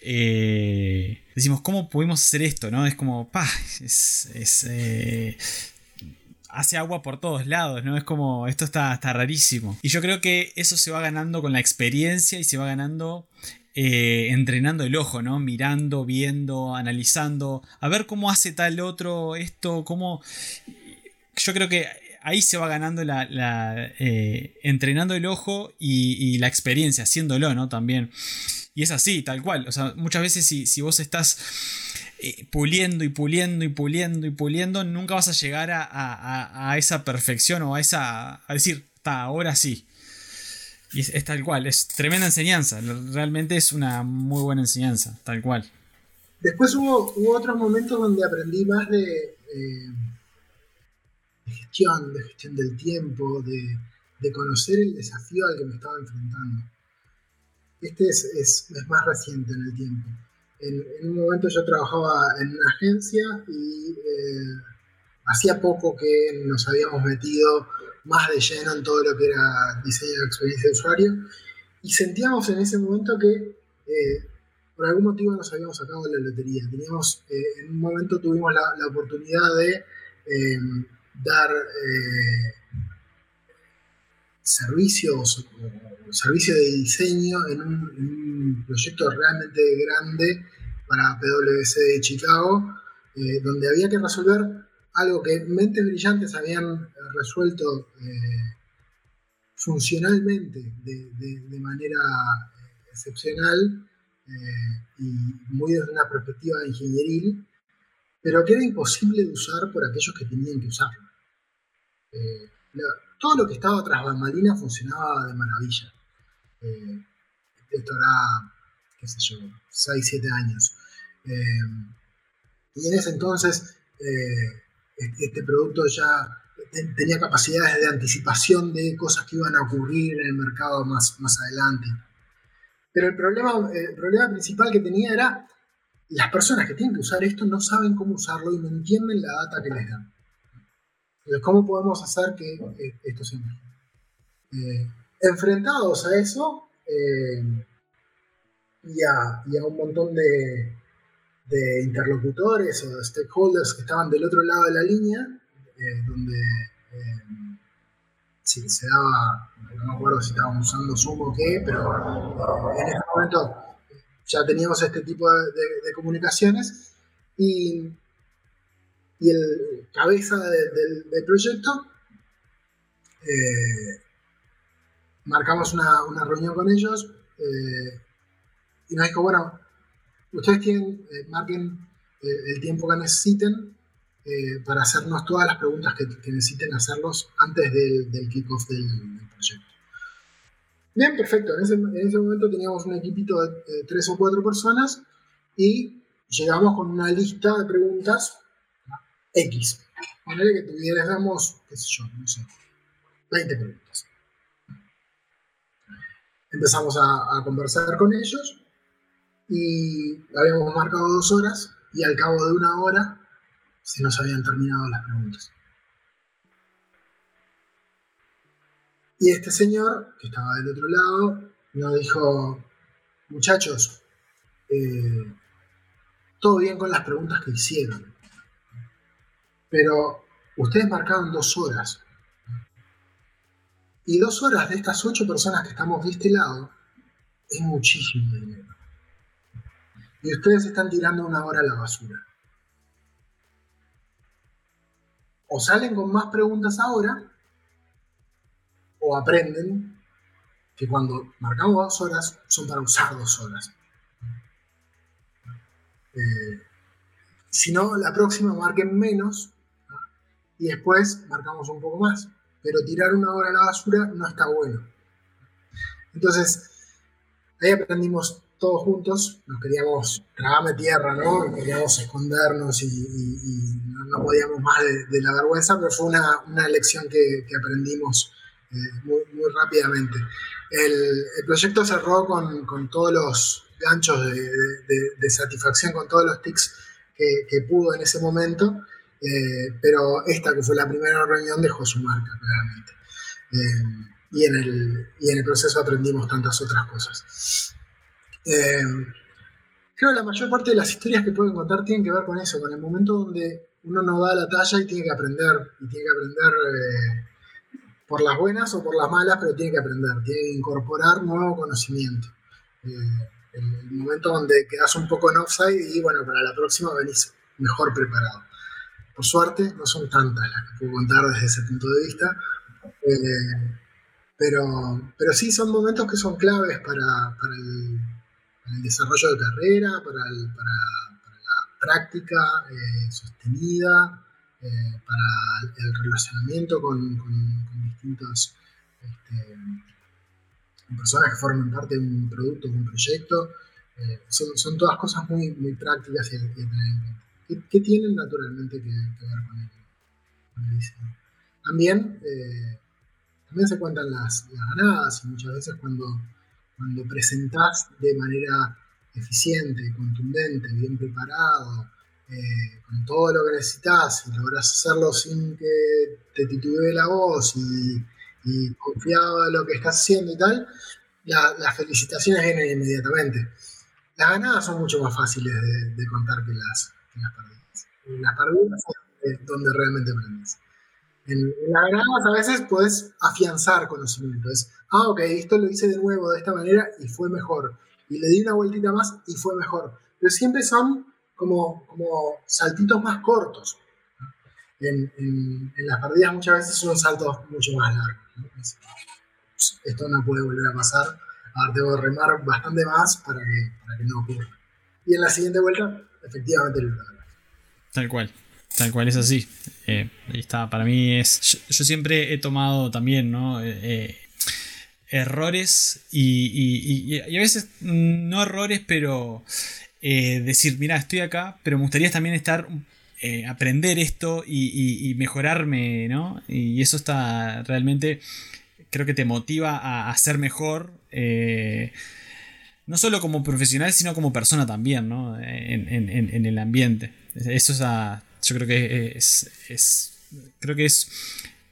eh, decimos, ¿cómo pudimos hacer esto? ¿no? Es como, pa, es, es, eh, hace agua por todos lados, ¿no? Es como, esto está, está rarísimo. Y yo creo que eso se va ganando con la experiencia y se va ganando eh, entrenando el ojo, ¿no? Mirando, viendo, analizando, a ver cómo hace tal otro esto, cómo... Yo creo que ahí se va ganando la... eh, entrenando el ojo y, la experiencia, haciéndolo, ¿no? También. Y es así, tal cual. O sea, muchas veces si, si vos estás eh, puliendo y puliendo y puliendo y puliendo, nunca vas a llegar a, a- esa perfección o a esa. a decir, está, ahora sí. Y es, tal cual, es tremenda enseñanza. Realmente es una muy buena enseñanza, tal cual. Después hubo, otros momentos donde aprendí más de, eh, de gestión, de gestión del tiempo, de, de conocer el desafío al que me estaba enfrentando. Este es, es- es más reciente en el tiempo. en, en un momento yo trabajaba en una agencia y eh, hacía poco que nos habíamos metido más de lleno en todo lo que era diseño de experiencia de usuario y sentíamos en ese momento que eh, por algún motivo nos habíamos sacado de la lotería. Teníamos, eh, en un momento tuvimos la, la oportunidad de eh, dar eh, servicios o servicio de diseño en un, proyecto realmente grande para PwC de Chicago, eh, donde había que resolver algo que mentes brillantes habían resuelto eh, funcionalmente de, manera eh, excepcional y muy desde una perspectiva ingenieril, pero que era imposible de usar por aquellos que tenían que usarlo. Eh, todo lo que estaba tras bambalinas funcionaba de maravilla. Eh, esto era, qué sé yo, 6, 7 años. Eh, y en ese entonces este, este producto ya te- tenía capacidades de anticipación de cosas que iban a ocurrir en el mercado más, más adelante. Pero el problema, el problema principal que tenía era las personas que tienen que usar esto no saben cómo usarlo y no entienden la data que les dan. Entonces, ¿cómo podemos hacer que eh, esto se mejore? Eh, enfrentados a eso eh, y, a, un montón de, interlocutores o de stakeholders que estaban del otro lado de la línea, eh, donde se daba, no me acuerdo si estábamos usando Zoom o qué, pero en ese momento ya teníamos este tipo de, de- de comunicaciones y, y el cabeza de- del, proyecto eh, marcamos una, una reunión con ellos eh, y nos dijo, bueno, ustedes tienen, eh, marquen el tiempo que necesiten para hacernos todas las preguntas que, que necesiten hacerlos antes del, kickoff del, proyecto. Bien, perfecto. En ese, en ese momento teníamos un equipito de eh, tres o cuatro personas y llegamos con una lista de preguntas X. Ponele que tuviéramos, qué sé yo, no sé, 20 preguntas. Empezamos a, conversar con ellos y habíamos marcado dos horas y al cabo de una hora se nos habían terminado las preguntas. Y este señor, que estaba del otro lado, nos dijo, muchachos, eh, todo bien con las preguntas que hicieron, pero ustedes marcaron dos horas. Y dos horas de estas ocho personas que estamos de este lado es muchísimo dinero. Y ustedes están tirando una hora a la basura. O salen con más preguntas ahora, o aprenden que cuando marcamos dos horas son para usar dos horas. Eh, si no, la próxima marquen menos ¿no? Y después marcamos un poco más. Pero tirar una hora a la basura no está bueno. Entonces, ahí aprendimos todos juntos, nos queríamos tragarme tierra, ¿no? Queríamos escondernos y, y- y no, podíamos más de, de la vergüenza, pero fue una, una lección que, que aprendimos eh, muy, muy rápidamente. El, el proyecto cerró con, con todos los ganchos de, de- de satisfacción, con todos los tics que, que pudo en ese momento, eh, pero esta que fue la primera reunión dejó su marca, claramente. Eh, y, en el, y en el proceso aprendimos tantas otras cosas. Eh, creo que la mayor parte de las historias que puedo contar tienen que ver con eso, con el momento donde uno no da la talla y tiene que aprender, y tiene que aprender eh, por las buenas o por las malas, pero tiene que aprender, tiene que incorporar nuevo conocimiento. El, el momento donde quedas un poco en offside y bueno, para la próxima venís mejor preparado. Por suerte, no son tantas las que puedo contar desde ese punto de vista. Eh, pero, pero sí son momentos que son claves para, para el, desarrollo de carrera, para, la práctica eh, sostenida, eh, para el relacionamiento con, con- distintas este, personas que forman parte de un producto, de un proyecto. Son, son todas cosas muy, muy prácticas y, y a tener en cuenta. Que tienen naturalmente que, ver con el, diseño. También, eh, también se cuentan las, ganadas y muchas veces cuando, cuando presentás de manera eficiente, contundente, bien preparado, eh, con todo lo que necesitas y logras hacerlo sin que te titubee la voz y, y confiado en lo que estás haciendo y tal, la- las felicitaciones vienen inmediatamente. Las ganadas son mucho más fáciles de contar que las, que las perdidas. Las perdidas es donde realmente aprendes. En, en las ganadas a veces puedes afianzar conocimiento. Es, ah, ok, esto lo hice de nuevo de esta manera y fue mejor. Y le di una vueltita más y fue mejor. Pero siempre son como, como saltitos más cortos. En, en- en las perdidas muchas veces son saltos mucho más largos. ¿no? Es- esto no puede volver a pasar. Ahora que remar bastante más para que, para que no ocurra. Y en la siguiente vuelta, efectivamente lo logras. Tal cual. Tal cual es así. Eh, ahí está. Para mí es. Yo, siempre he tomado también, ¿no? Eh, eh, errores y, y- a veces no errores, pero eh, decir, mira, estoy acá, pero me gustaría también estar. aprender esto y mejorarme, ¿no? Y eso está realmente. Creo que te motiva a, a ser mejor. eh, no solo como profesional, sino como persona también, ¿no? En, en- en- el ambiente. Eso es a- yo creo que es, es- creo que es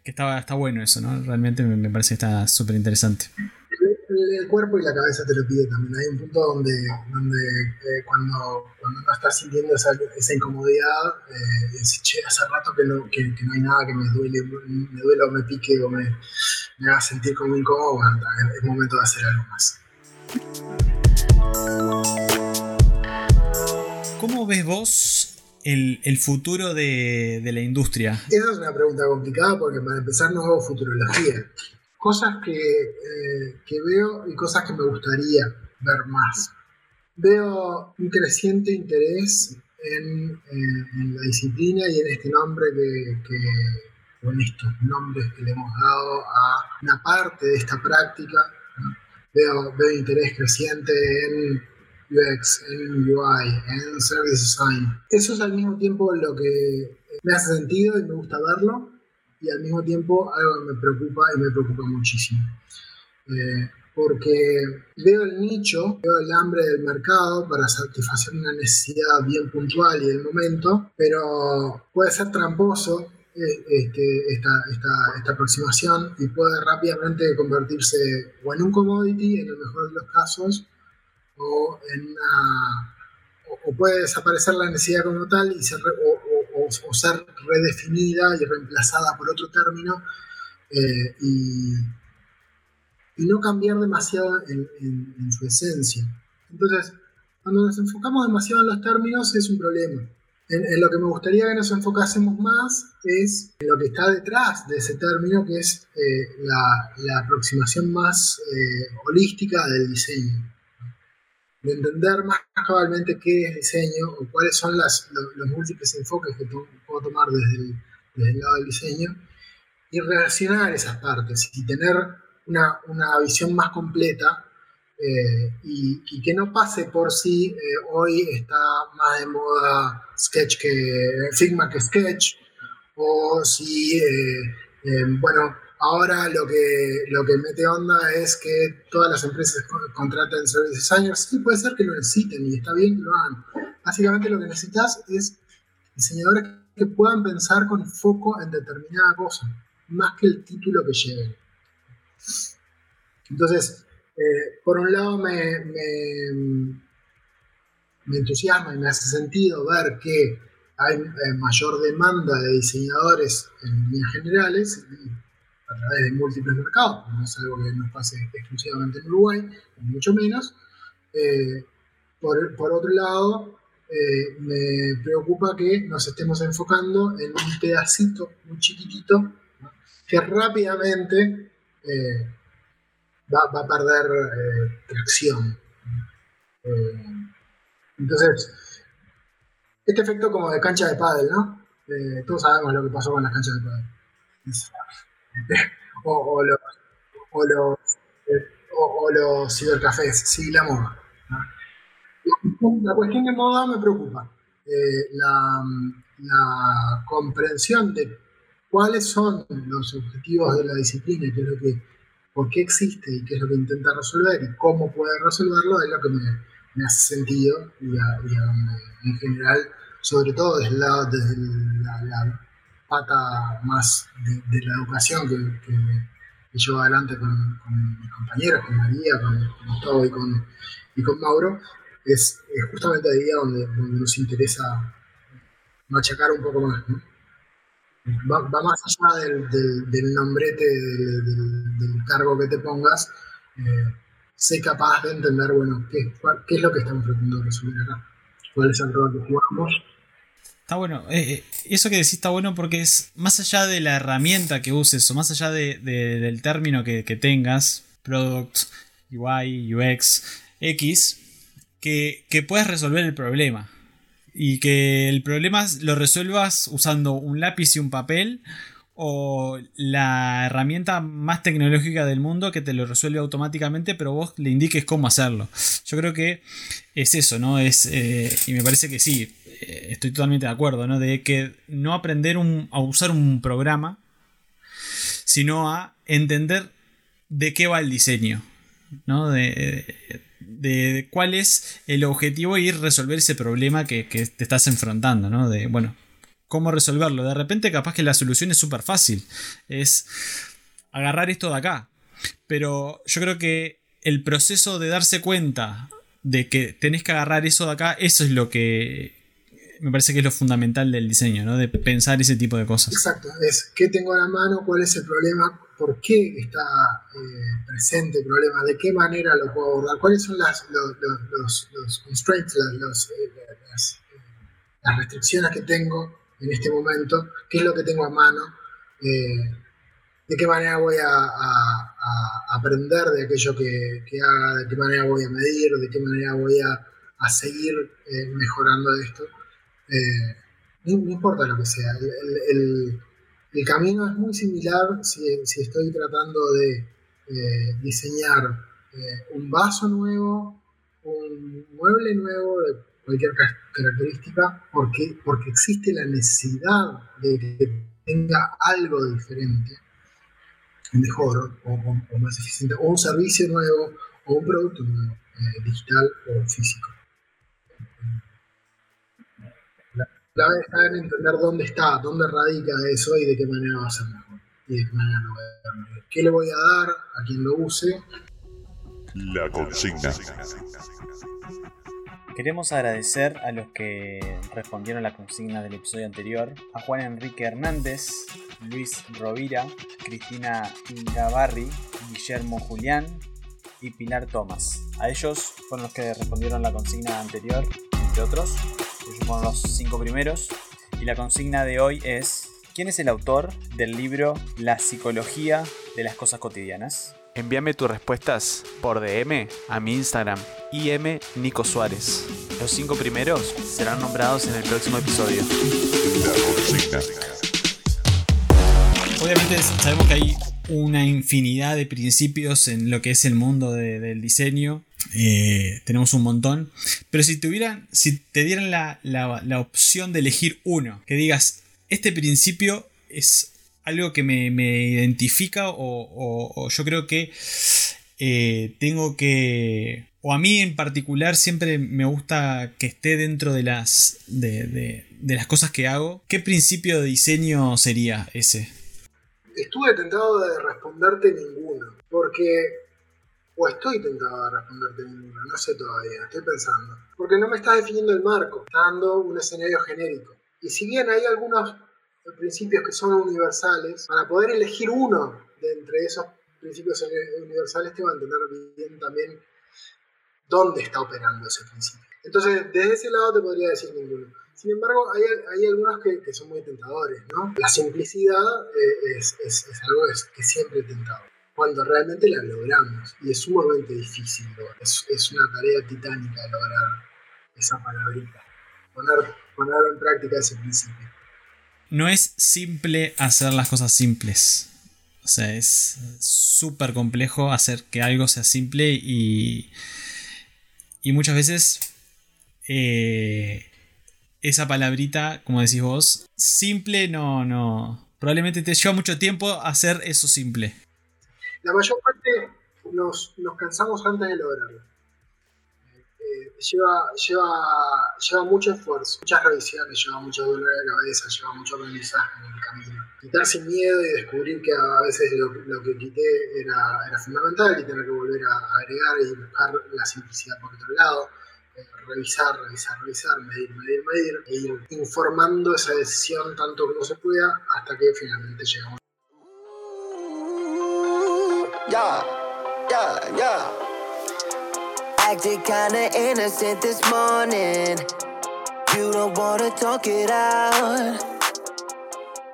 que está, está bueno eso, ¿no? Realmente me, me parece que está súper interesante. El, cuerpo y la cabeza te lo pide también. Hay un punto donde, donde eh, cuando, cuando no estás sintiendo esa, esa incomodidad, eh, hace rato que no, que, no hay nada que me duele, me duele o me pique o me, me haga sentir como incómodo, es momento de hacer algo más. ¿Cómo ves vos el, futuro de, la industria? Esa es una pregunta complicada porque para empezar no hago futurología. Cosas que, eh, que veo y cosas que me gustaría ver más. Veo un creciente interés en, eh, en la disciplina y en este nombre que, que- o en estos nombres que le hemos dado a una parte de esta práctica. Veo, veo interés creciente en UX, en UI, en Service Design. Eso es al mismo tiempo lo que me hace sentido y me gusta verlo, y al mismo tiempo algo que me preocupa y me preocupa muchísimo. Eh, porque veo el nicho, veo el hambre del mercado para satisfacer una necesidad bien puntual y del momento, pero puede ser tramposo eh, este, esta, esta, esta aproximación y puede rápidamente convertirse o en un commodity, en el mejor de los casos, o en una o, o puede desaparecer la necesidad como tal y ser, o- o ser redefinida y reemplazada por otro término eh, y, y no cambiar demasiado en, en- en su esencia. Entonces, cuando nos enfocamos demasiado en los términos es un problema. En, en lo que me gustaría que nos enfocásemos más es en lo que está detrás de ese término, que es eh, la, la aproximación más eh, holística del diseño. De entender más cabalmente qué es diseño o cuáles son las, lo- los, múltiples enfoques que to- puedo tomar desde el, desde el lado del diseño y relacionar esas partes y tener una, una visión más completa eh, y, y que no pase por si eh, hoy está más de moda Sketch que Figma que Sketch o si eh, eh, bueno Ahora lo que, lo que mete onda es que todas las empresas co- contratan service designers. Sí, puede ser que lo necesiten y está bien que lo hagan. Básicamente lo que necesitas es diseñadores que puedan pensar con foco en determinada cosa, más que el título que lleven. Entonces, eh, por un lado me, me, me entusiasma y me hace sentido ver que hay eh, mayor demanda de diseñadores en líneas generales a través de múltiples mercados, no es algo que nos pase exclusivamente en Uruguay, mucho menos. Eh, por, otro lado, eh, me preocupa que nos estemos enfocando en un pedacito muy chiquitito que rápidamente va, a perder tracción. Entonces, este efecto como de cancha de pádel, ¿no? Eh, todos sabemos lo que pasó con las canchas de pádel. O, o los, o, los, eh, o- o los cibercafés, sí, la moda. La cuestión, de moda me preocupa. Eh, la, la comprensión de cuáles son los objetivos de la disciplina y qué es lo que, por qué existe y qué es lo que intenta resolver y cómo puede resolverlo es lo que me, me hace sentido y a, donde en general, sobre todo desde, lado, desde la, la pata más de, la educación que, que, llevo adelante con, mis compañeros, con María, con, Gustavo y con, y con Mauro, es, justamente ahí donde, donde nos interesa machacar un poco más. Va, más allá del, del, del nombrete, del cargo que te pongas. eh, sé capaz de entender, bueno, qué, qué es lo que estamos tratando de resolver acá. ¿Cuál es el rol que jugamos? Está bueno. Eh, eh, eso que decís está bueno porque es más allá de la herramienta que uses o más allá de- de- del término que, que tengas, product, UI, UX, X, que, que puedas resolver el problema. Y que el problema lo resuelvas usando un lápiz y un papel o la herramienta más tecnológica del mundo que te lo resuelve automáticamente, pero vos le indiques cómo hacerlo. Yo creo que es eso, ¿no? Es, eh, y me parece que sí, eh, estoy totalmente de acuerdo, ¿no? De que no aprender a usar un programa, sino a entender de qué va el diseño, ¿no? De, de cuál es el objetivo y resolver ese problema que, que te estás enfrentando, ¿no? De, bueno, cómo resolverlo. De repente capaz que la solución es súper fácil, es agarrar esto de acá. Pero yo creo que el proceso de darse cuenta de que tenés que agarrar eso de acá, eso es lo que me parece que es lo fundamental del diseño, ¿no? De pensar ese tipo de cosas. Exacto, es qué tengo a la mano, cuál es el problema, por qué está eh, presente el problema, de qué manera lo puedo abordar, cuáles son los, constraints, eh, las, eh, las restricciones que tengo en este momento, qué es lo que tengo a mano, eh, de qué manera voy a, aprender de aquello que, haga, de qué manera voy a medir, de qué manera voy a, a seguir eh, mejorando esto. Eh, no, importa lo que sea, el, el- camino es muy similar si, si estoy tratando de diseñar un vaso nuevo, un mueble nuevo cualquier ca- característica, porque, porque existe la necesidad de que tenga algo diferente, mejor o más eficiente, o un servicio nuevo, o un producto nuevo, eh, digital o físico. La clave está en entender dónde está, dónde radica eso y de qué manera va a ser mejor. Y de qué manera lo voy a dar. ¿Qué le voy a dar a quien lo use? La consigna. Queremos agradecer a los que respondieron la consigna del episodio anterior, a Juan Enrique Hernández, Luis Rovira, Cristina Ingabarri, Guillermo Julián y Pilar Tomás. A ellos fueron los que respondieron la consigna anterior, entre otros. Ellos fueron los cinco primeros. Y la consigna de hoy es, ¿quién es el autor del libro La psicología de las cosas cotidianas? Envíame tus respuestas por DM a mi Instagram, IM Nico Suárez. Los cinco primeros serán nombrados en el próximo episodio. Obviamente sabemos que hay una infinidad de principios en lo que es el mundo de- del diseño. Eh, tenemos un montón. Pero si tuvieran, si te dieran la, opción de elegir uno, que digas, este principio es algo que me, identifica o yo creo que eh, tengo que... O a mí en particular siempre me gusta que esté dentro de las, de, las cosas que hago. ¿Qué principio de diseño sería ese? Estuve tentado de responderte ninguno, porque. O estoy tentado de responderte ninguno, no sé todavía, estoy pensando. Porque no me está definiendo el marco, está dando un escenario genérico. Y si bien hay algunos principios que son universales, para poder elegir uno de entre esos principios universales, te va a entender bien también dónde está operando ese principio. Entonces, desde ese lado te podría decir ninguno. Sin embargo, hay, algunos que, son muy tentadores, ¿no? La simplicidad eh, es, algo que siempre he tentado. Cuando realmente la logramos, y es sumamente difícil, es una tarea titánica lograr esa palabrita, poner, poner en práctica ese principio. no es simple hacer las cosas simples. O sea, es súper complejo hacer que algo sea simple y, y muchas veces eh, esa palabrita, como decís vos, simple no, no. Probablemente te lleva mucho tiempo hacer eso simple. La mayor parte nos, nos cansamos antes de lograrlo. Lleva, lleva, lleva mucho esfuerzo, muchas revisiones, lleva mucho dolor de cabeza, lleva mucho aprendizaje en el camino. Quitar sin miedo y descubrir que a veces lo, lo que quité era, era fundamental y tener que volver a agregar y buscar la simplicidad por otro lado. eh, Revisar, revisar, revisar, medir, medir, medir, e ir informando esa decisión tanto como se pueda hasta que finalmente llegamos. Yeah, yeah, yeah. Acted kinda innocent this morning. You don't wanna talk it out.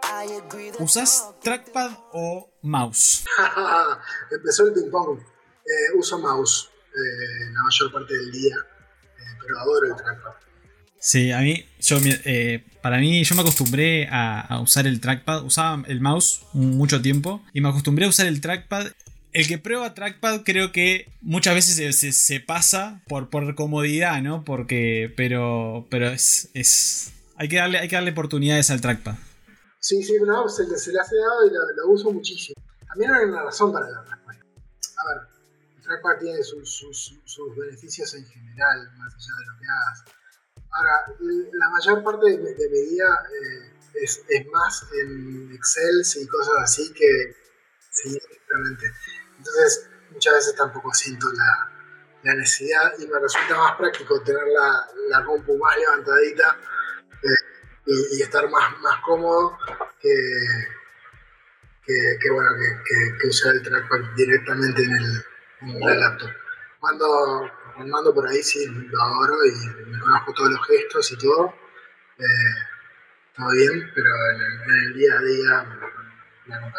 I agree that ¿Usás trackpad o mouse? Empezó el ping-pong. Eh, uso mouse eh, la mayor parte del día, eh, pero adoro el trackpad. Sí, a mí, yo, eh, para mí, yo me acostumbré a, a usar el trackpad. Usaba el mouse mucho tiempo y me acostumbré a usar el trackpad. El que prueba trackpad creo que muchas veces se, pasa por, por comodidad, ¿no? Porque, pero, pero es, es, hay que darle, hay que darle oportunidades al trackpad. Sí, sí, no, se, se le hace dado y lo, uso muchísimo. También hay una razón para la respuesta. A ver, el trackpad tiene sus, sus- sus beneficios en general, más allá de lo que hagas. Ahora, la mayor parte de, de mi día eh, es, es más en Excel y cosas así que seguir directamente. Entonces, muchas veces tampoco siento la, la necesidad y me resulta más práctico tener la, la compu más levantadita eh, y, estar más, más cómodo que, que, bueno, que, que- usar el trackpad directamente en, el, en la laptop. Cuando, cuando ando por ahí sí lo adoro y me conozco todos los gestos y todo. eh, todo bien, pero en el, día a día me me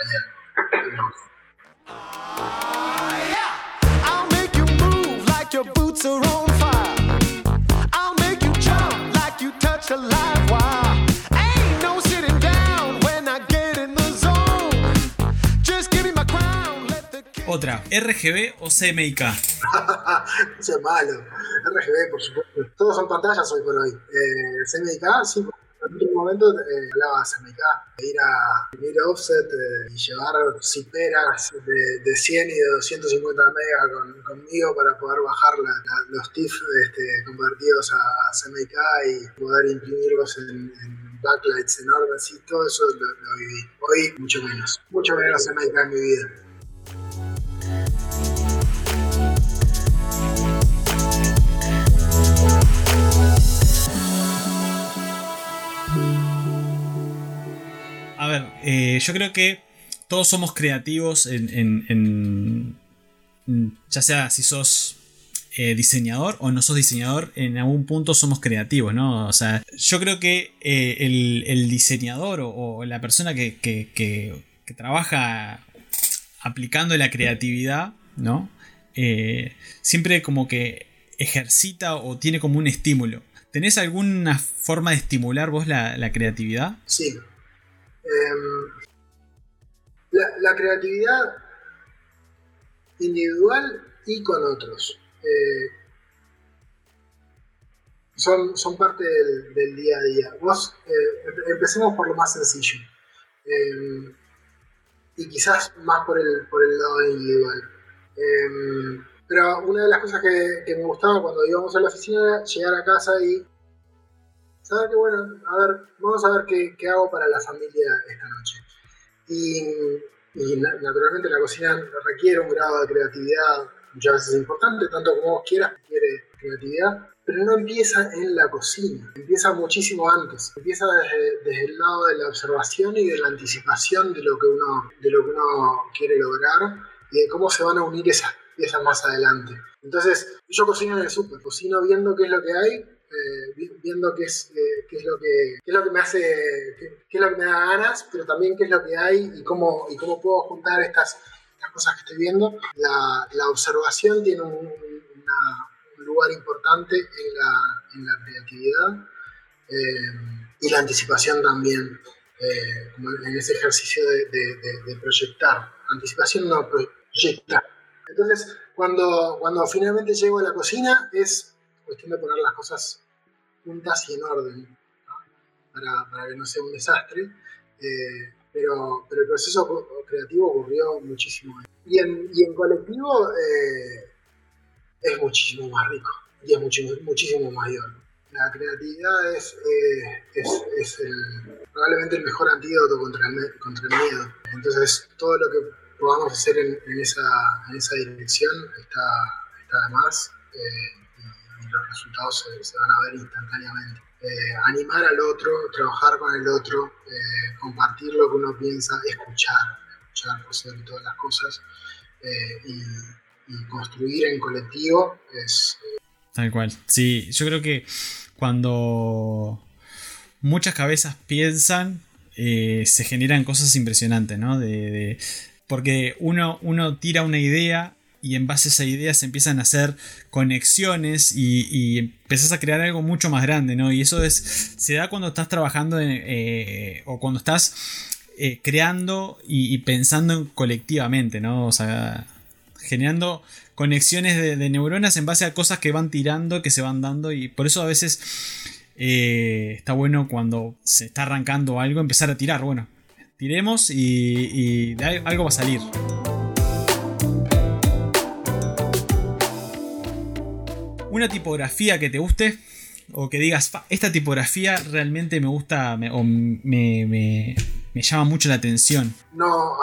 Otra, RGB o CMYK. Eso es malo. RGB, por supuesto. Todos son pantallas hoy por hoy. Eh, CMYK, sí, en otro momento eh, hablaba CMYK. de Ir a imprimir offset y llevar ziperas de, de 100 y de 250 mega con- conmigo para poder bajar los TIFF este, convertidos a, a CMYK y poder imprimirlos en, en backlights enormes y todo eso lo, lo viví. Hoy mucho menos. Mucho menos CMYK en mi vida. Ver, eh, yo creo que todos somos creativos en, ya sea si sos eh, diseñador o no sos diseñador, en algún punto somos creativos, ¿no? O sea, yo creo que eh, el, diseñador o, la persona que, que- trabaja aplicando la creatividad, ¿no? Siempre como que ejercita o tiene como un estímulo. ¿Tenés alguna forma de estimular vos la, la creatividad? Sí. Em, la, creatividad individual y con otros. eh, son, son parte del, día a día. Vos, eh, empe- empecemos por lo más sencillo. Em, y quizás más por el, por el lado individual. Em, pero una de las cosas que, que me gustaba cuando íbamos a la oficina era llegar a casa y saber que bueno, a ver, vamos a ver qué, qué hago para la familia esta noche. Y, y na- naturalmente la cocina requiere un grado de creatividad muchas veces importante, tanto como vos quieras, requiere creatividad, pero no empieza en la cocina, empieza muchísimo antes, empieza desde, desde el lado de la observación y de la anticipación de lo que uno, de lo que uno quiere lograr y de cómo se van a unir esas piezas más adelante. Entonces, yo cocino en el súper, cocino viendo qué es lo que hay, eh, viendo qué es, eh, qué es lo que qué es lo que me hace, qué, es lo que me da ganas, pero también qué es lo que hay y cómo, y cómo puedo juntar estas, estas cosas que estoy viendo. La, la observación tiene un, lugar importante en la, en la creatividad eh, y la anticipación también, eh, en ese ejercicio de, de- proyectar. Anticipación no, proyectar. Entonces, cuando, cuando finalmente llego a la cocina, es cuestión de poner las cosas juntas y en orden, ¿no? para, para que no sea un desastre. Eh, pero, pero el proceso creativo ocurrió muchísimo. Y en, y en colectivo eh, es muchísimo más rico. y es mucho- muchísimo mayor. La creatividad es, eh, es, es el- probablemente el mejor antídoto contra el, contra el miedo. Entonces, todo lo que podamos hacer en, en esa, en esa dirección está, está de más eh, y, los resultados se, van a ver instantáneamente. Eh, animar al otro, trabajar con el otro, eh, compartir lo que uno piensa, escuchar, escuchar todas las cosas eh, y, construir en colectivo es, Tal cual. Sí, yo creo que cuando muchas cabezas piensan, se generan cosas impresionantes, ¿no? De- porque uno, uno tira una idea y en base a esa idea se empiezan a hacer conexiones y, y empezás a crear algo mucho más grande, ¿no? Y eso es, se da cuando estás trabajando eh, o cuando estás eh, creando y, pensando en colectivamente, ¿no? O sea, generando conexiones de, neuronas en base a cosas que van tirando, que se van dando y por eso a veces eh, está bueno cuando se está arrancando algo empezar a tirar, bueno, tiremos y, y algo va a salir. Una tipografía que te guste o que digas, "Fa, esta tipografía realmente me gusta me- o me, me- me llama mucho la atención. No,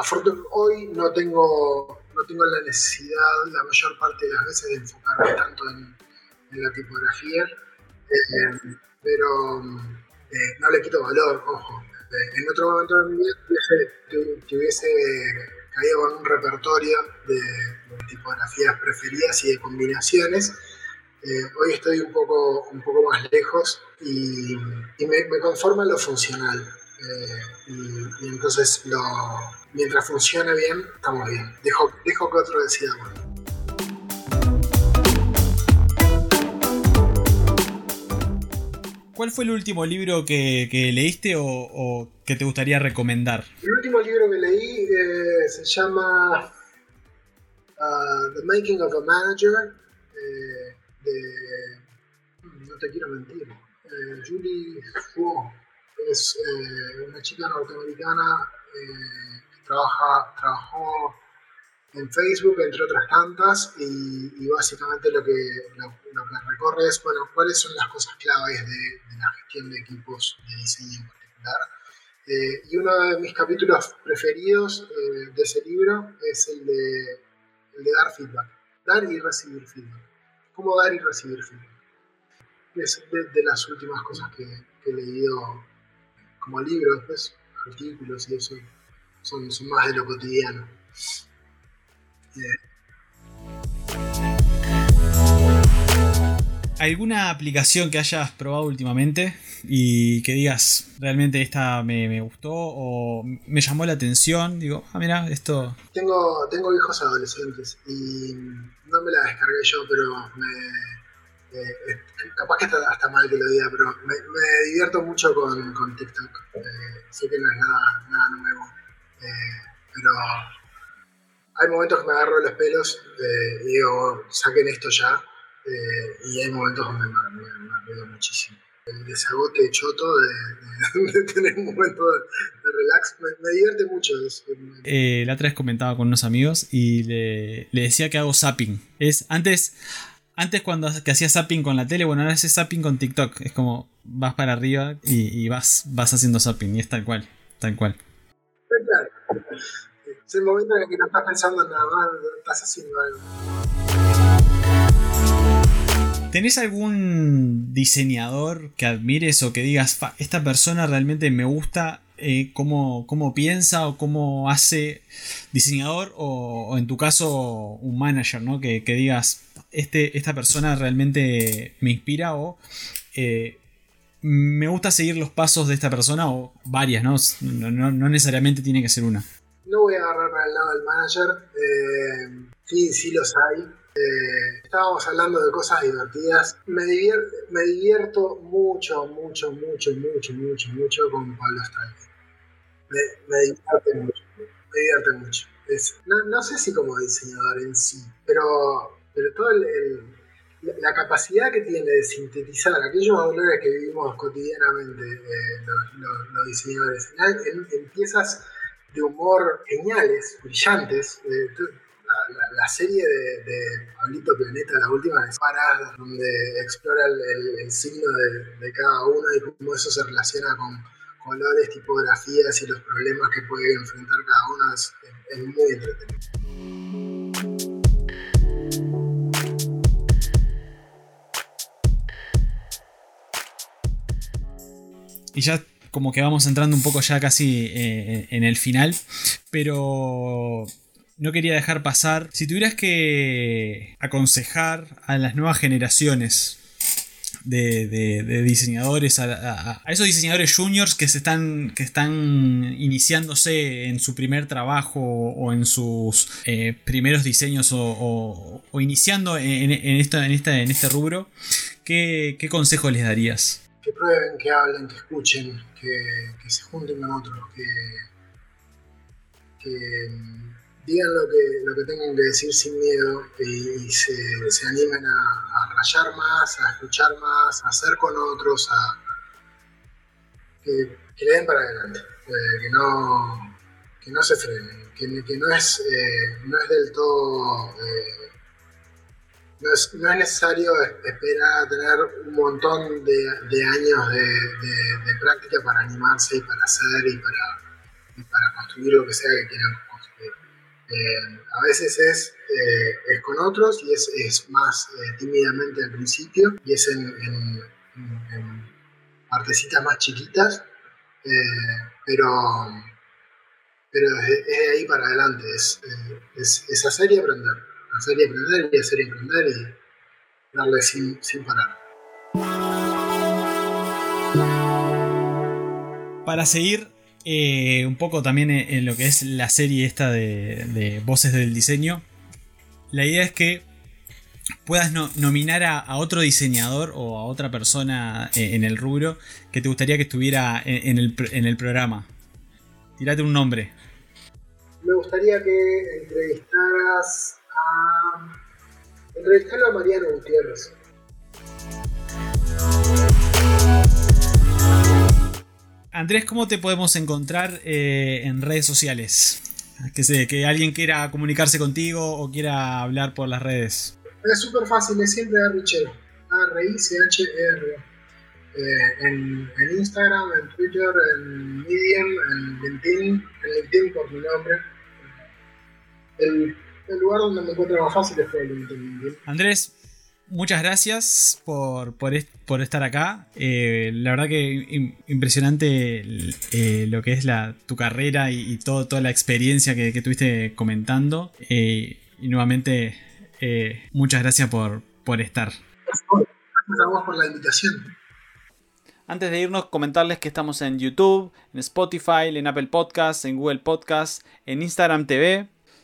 hoy no tengo, no tengo la necesidad la mayor parte de las veces de enfocarme tanto en, en la tipografía, eh, pero eh, no le quito valor, ojo. Eh, en otro momento de mi vida tu- tuviese caído con un repertorio de, de tipografías preferidas y de combinaciones. Eh, hoy estoy un poco, un poco más lejos y, y me, me conforma lo funcional. Eh, y, y entonces lo, mientras funcione bien, estamos bien. Dejo, dejo que otro decida mí. ¿Cuál fue el último libro que, que leíste o, o que te gustaría recomendar? El último libro que leí eh, se llama uh, The Making of a Manager eh, mm, no te quiero mentir, eh, Julie Fuo. Es eh, una chica norteamericana eh, que trabaja, trabajó en Facebook, entre otras tantas, y, básicamente lo que, lo, que recorre es, bueno, cuáles son las cosas claves de, la gestión de equipos de diseño en particular. Eh, y uno de mis capítulos preferidos eh, de ese libro es el de dar feedback, dar y recibir feedback. Cómo dar y recibir feedback. Es de, las últimas cosas que, he leído como libro, después artículos y eso son, son más de lo cotidiano. ¿Alguna aplicación que hayas probado últimamente y que digas realmente esta me, gustó o me llamó la atención? Digo, ah, mira, esto. Tengo, tengo hijos adolescentes y no me la descargué yo, pero me, capaz que está hasta mal que lo diga, pero me, me divierto mucho con, con TikTok. Eh, sé que no es nada, nada nuevo, eh, pero hay momentos que me agarro los pelos eh, y digo, saquen esto ya. Eh, y hay momentos donde me, me, me muchísimo. El desagote choto de, de- de tener un momento de, de relax me, me divierte mucho. Eh, la otra vez comentaba con unos amigos y le, le decía que hago zapping. Es antes. Antes cuando que hacía zapping con la tele, bueno, ahora haces zapping con TikTok. Es como vas para arriba y, y vas, vas haciendo zapping. Y es tal cual. Tal cual. Es el momento en el que no estás pensando en nada más, estás haciendo algo. ¿Tenés algún diseñador que admires o que digas, "Fa, esta persona realmente me gusta eh, cómo, cómo piensa o cómo hace diseñador o, en tu caso un manager, ¿no? Que, que digas, este, esta persona realmente me inspira o eh, me gusta seguir los pasos de esta persona o varias, ¿no? No, no- no necesariamente tiene que ser una. No voy a agarrar para el lado del manager. eh, sí, sí los hay. Eh, estábamos hablando de cosas divertidas. Me, divier- me divierto mucho, mucho, mucho, mucho, mucho, mucho con Pablo Strike. Me, me divierte mucho. Me divierte mucho. No, no sé si como diseñador en sí, pero, pero todo el, la, capacidad que tiene de sintetizar aquellos valores que vivimos cotidianamente eh, los, diseñadores en, piezas de humor geniales, brillantes. La- serie de, de Pablito Planeta, la última, es Paras, donde explora el, signo de, de cada uno y cómo eso se relaciona con colores, tipografías y los problemas que puede enfrentar cada uno. Es, es muy entretenido. Y ya como que vamos entrando un poco ya casi eh, en el final. Pero no quería dejar pasar. Si tuvieras que aconsejar a las nuevas generaciones de, de- diseñadores, a, esos diseñadores juniors que se están. que están iniciándose en su primer trabajo o en sus eh, primeros diseños o, iniciando en, en en este rubro, ¿qué, consejo les darías? que prueben, que hablen, que escuchen, que, se junten con otros, que, digan lo que, lo que tengan que decir sin miedo y, se, se animen a, a rayar más, a escuchar más, a hacer con otros, a que, que le den para adelante, eh, que, no, que no se frenen, que, que no, es, eh, no es del todo... eh, no es, no es necesario esperar a tener un montón de, de años de, de- práctica para animarse y para hacer y para, y para construir lo que sea que quieran. Eh, a veces es, eh, es con otros y es, es más eh, tímidamente al principio y es en, en- en- partecitas más chiquitas, eh, pero, pero es de ahí para adelante, es, eh, es, es hacer y aprender hacer y aprender y hacer y aprender y darle sin, sin parar. Para seguir eh, un poco también en, lo que es la serie esta de, voces del diseño, la idea es que puedas no- nominar a, otro diseñador o a otra persona eh, en el rubro que te gustaría que estuviera en, el, en el programa. Tirate un nombre. Me gustaría que entrevistaras a. Entrevistarlo a Mariano Gutiérrez. Andrés, ¿cómo te podemos encontrar eh, en redes sociales? Que, sé, que alguien quiera comunicarse contigo o quiera hablar por las redes. Es súper fácil, es siempre a Richel. A-R-I-C-H-E-R. Eh, en, en Instagram, en Twitter, en Medium, en LinkedIn, en LinkedIn por mi nombre. El, el lugar donde me encuentro más fácil es por LinkedIn. Andrés, muchas gracias por, por, est- por estar acá. Eh, la verdad que im- impresionante eh, lo que es la, tu carrera y, y todo, toda la experiencia que, que tuviste comentando. Eh, y nuevamente, eh, muchas gracias por, por estar. Gracias a vos por la invitación. Antes de irnos, comentarles que estamos en YouTube, en Spotify, en Apple Podcasts, en Google Podcasts, en Instagram TV.